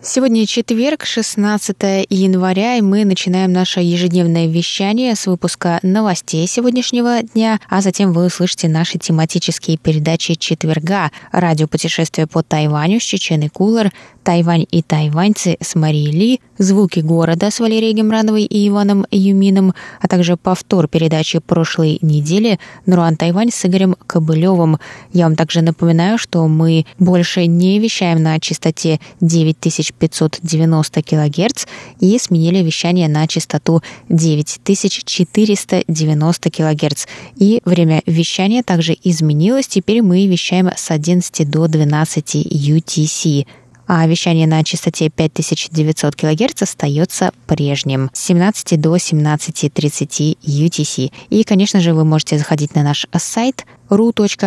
Сегодня четверг, 16 января, и мы начинаем наше ежедневное вещание с выпуска новостей сегодняшнего дня, а затем вы услышите наши тематические передачи четверга «Радиопутешествие по Тайваню» с Чеченой Кулер, «Тайвань и тайваньцы» с Марией Ли, «Звуки города» с Валерией Гемрановой и Иваном Юмином, а также повтор передачи прошлой недели «Нуруан Тайвань» с Игорем Кобылевым. Я вам также напоминаю, что мы больше не вещаем на частоте 9590 кГц и сменили вещание на частоту 9490 кГц. И время вещания также изменилось. Теперь мы вещаем с 11 до 12 UTC а вещание на частоте 5900 кГц остается прежним с 17 до 17.30 UTC. И, конечно же, вы можете заходить на наш сайт ru.rti.org.tw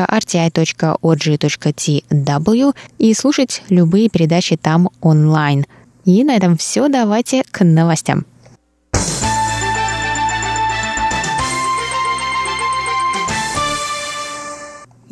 и слушать любые передачи там онлайн. И на этом все. Давайте к новостям.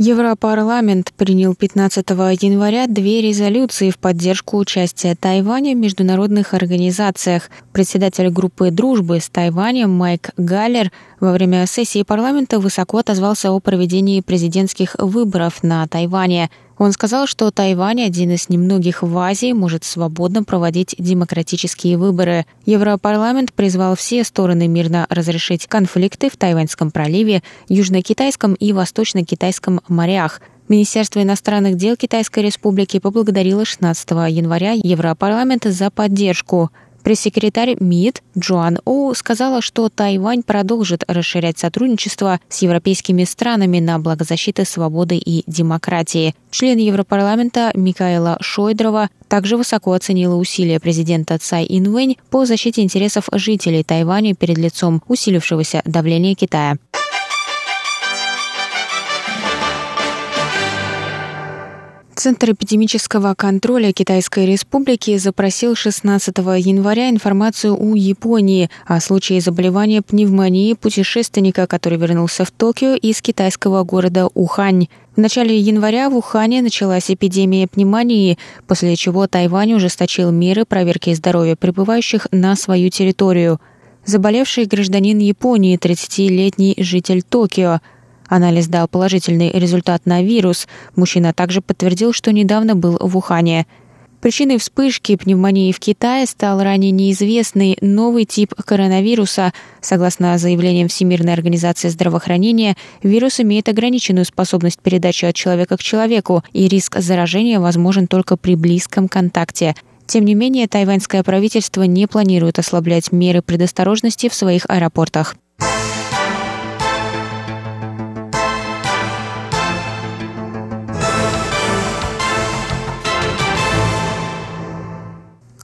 Европарламент принял 15 января две резолюции в поддержку участия Тайваня в международных организациях. Председатель группы дружбы с Тайванем Майк Галлер во время сессии парламента высоко отозвался о проведении президентских выборов на Тайване – он сказал, что Тайвань, один из немногих в Азии, может свободно проводить демократические выборы. Европарламент призвал все стороны мирно разрешить конфликты в Тайваньском проливе, Южно-Китайском и Восточно-Китайском морях. Министерство иностранных дел Китайской Республики поблагодарило 16 января Европарламент за поддержку. Пресс-секретарь МИД Джоан Оу сказала, что Тайвань продолжит расширять сотрудничество с европейскими странами на благо защиты свободы и демократии. Член Европарламента Микаэла Шойдрова также высоко оценила усилия президента Цай Инвэнь по защите интересов жителей Тайваня перед лицом усилившегося давления Китая. Центр эпидемического контроля Китайской Республики запросил 16 января информацию у Японии о случае заболевания пневмонии путешественника, который вернулся в Токио из китайского города Ухань. В начале января в Ухане началась эпидемия пневмонии, после чего Тайвань ужесточил меры проверки здоровья прибывающих на свою территорию. Заболевший гражданин Японии, 30-летний житель Токио – Анализ дал положительный результат на вирус. Мужчина также подтвердил, что недавно был в Ухане. Причиной вспышки пневмонии в Китае стал ранее неизвестный новый тип коронавируса. Согласно заявлениям Всемирной организации здравоохранения, вирус имеет ограниченную способность передачи от человека к человеку, и риск заражения возможен только при близком контакте. Тем не менее, тайваньское правительство не планирует ослаблять меры предосторожности в своих аэропортах.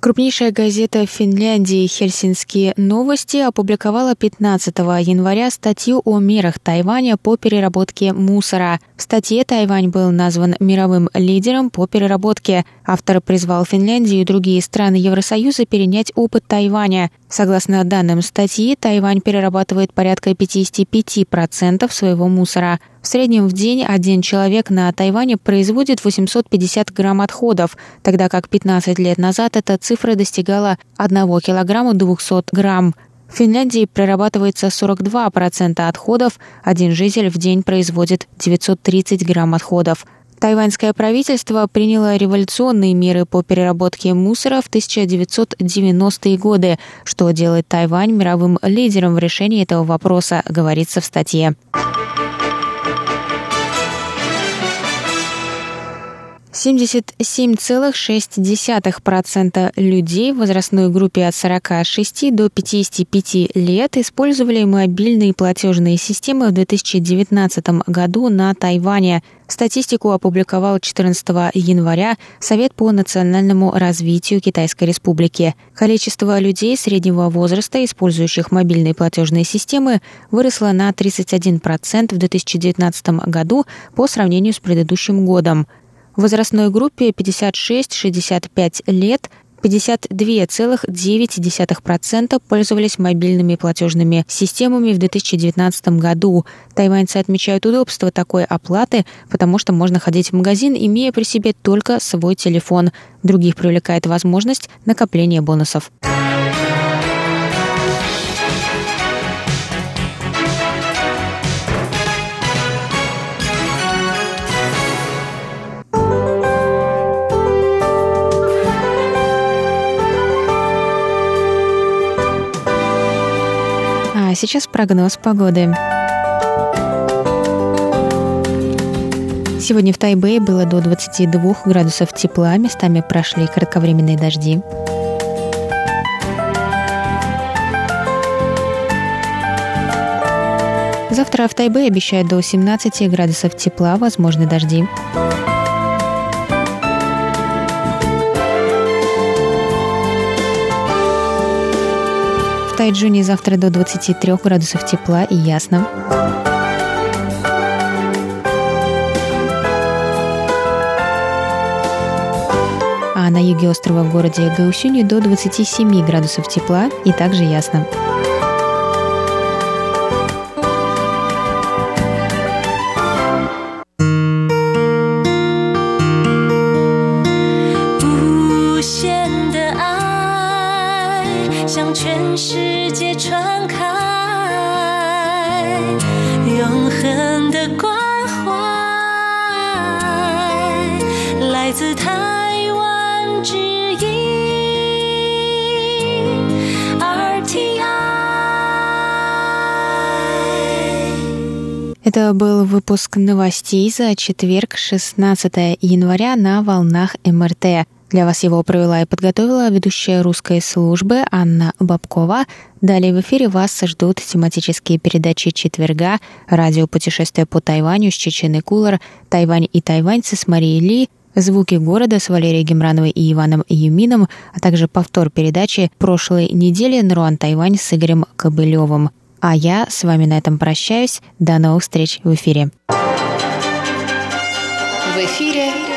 Крупнейшая газета Финляндии «Хельсинские новости» опубликовала 15 января статью о мерах Тайваня по переработке мусора. В статье Тайвань был назван мировым лидером по переработке. Автор призвал Финляндию и другие страны Евросоюза перенять опыт Тайваня. Согласно данным статьи, Тайвань перерабатывает порядка 55% своего мусора. В среднем в день один человек на Тайване производит 850 грамм отходов, тогда как 15 лет назад эта цифра достигала 1 килограмма 200 грамм. В Финляндии прорабатывается 42% отходов, один житель в день производит 930 грамм отходов. Тайваньское правительство приняло революционные меры по переработке мусора в 1990-е годы, что делает Тайвань мировым лидером в решении этого вопроса, говорится в статье. 77,6% людей в возрастной группе от 46 до 55 лет использовали мобильные платежные системы в 2019 году на Тайване. Статистику опубликовал 14 января Совет по национальному развитию Китайской Республики. Количество людей среднего возраста, использующих мобильные платежные системы, выросло на 31% в 2019 году по сравнению с предыдущим годом. В возрастной группе 56-65 лет 52,9% пользовались мобильными платежными системами в 2019 году. Тайваньцы отмечают удобство такой оплаты, потому что можно ходить в магазин, имея при себе только свой телефон. Других привлекает возможность накопления бонусов. Сейчас прогноз погоды. Сегодня в Тайбэе было до 22 градусов тепла, местами прошли кратковременные дожди. Завтра в Тайбэе обещают до 17 градусов тепла, возможны дожди. В Тайджуне завтра до 23 градусов тепла и ясно. А на юге острова в городе Гаусюни до 27 градусов тепла и также ясно. Это был выпуск новостей за четверг, 16 января на волнах МРТ. Для вас его провела и подготовила ведущая русской службы Анна Бабкова. Далее в эфире вас ждут тематические передачи четверга, радио «Путешествие по Тайваню» с Чеченой Кулар, «Тайвань и тайваньцы» с Марией Ли, «Звуки города» с Валерией Гемрановой и Иваном Юмином, а также повтор передачи прошлой недели «Наруан Тайвань» с Игорем Кобылевым. А я с вами на этом прощаюсь. До новых встреч в эфире. В эфире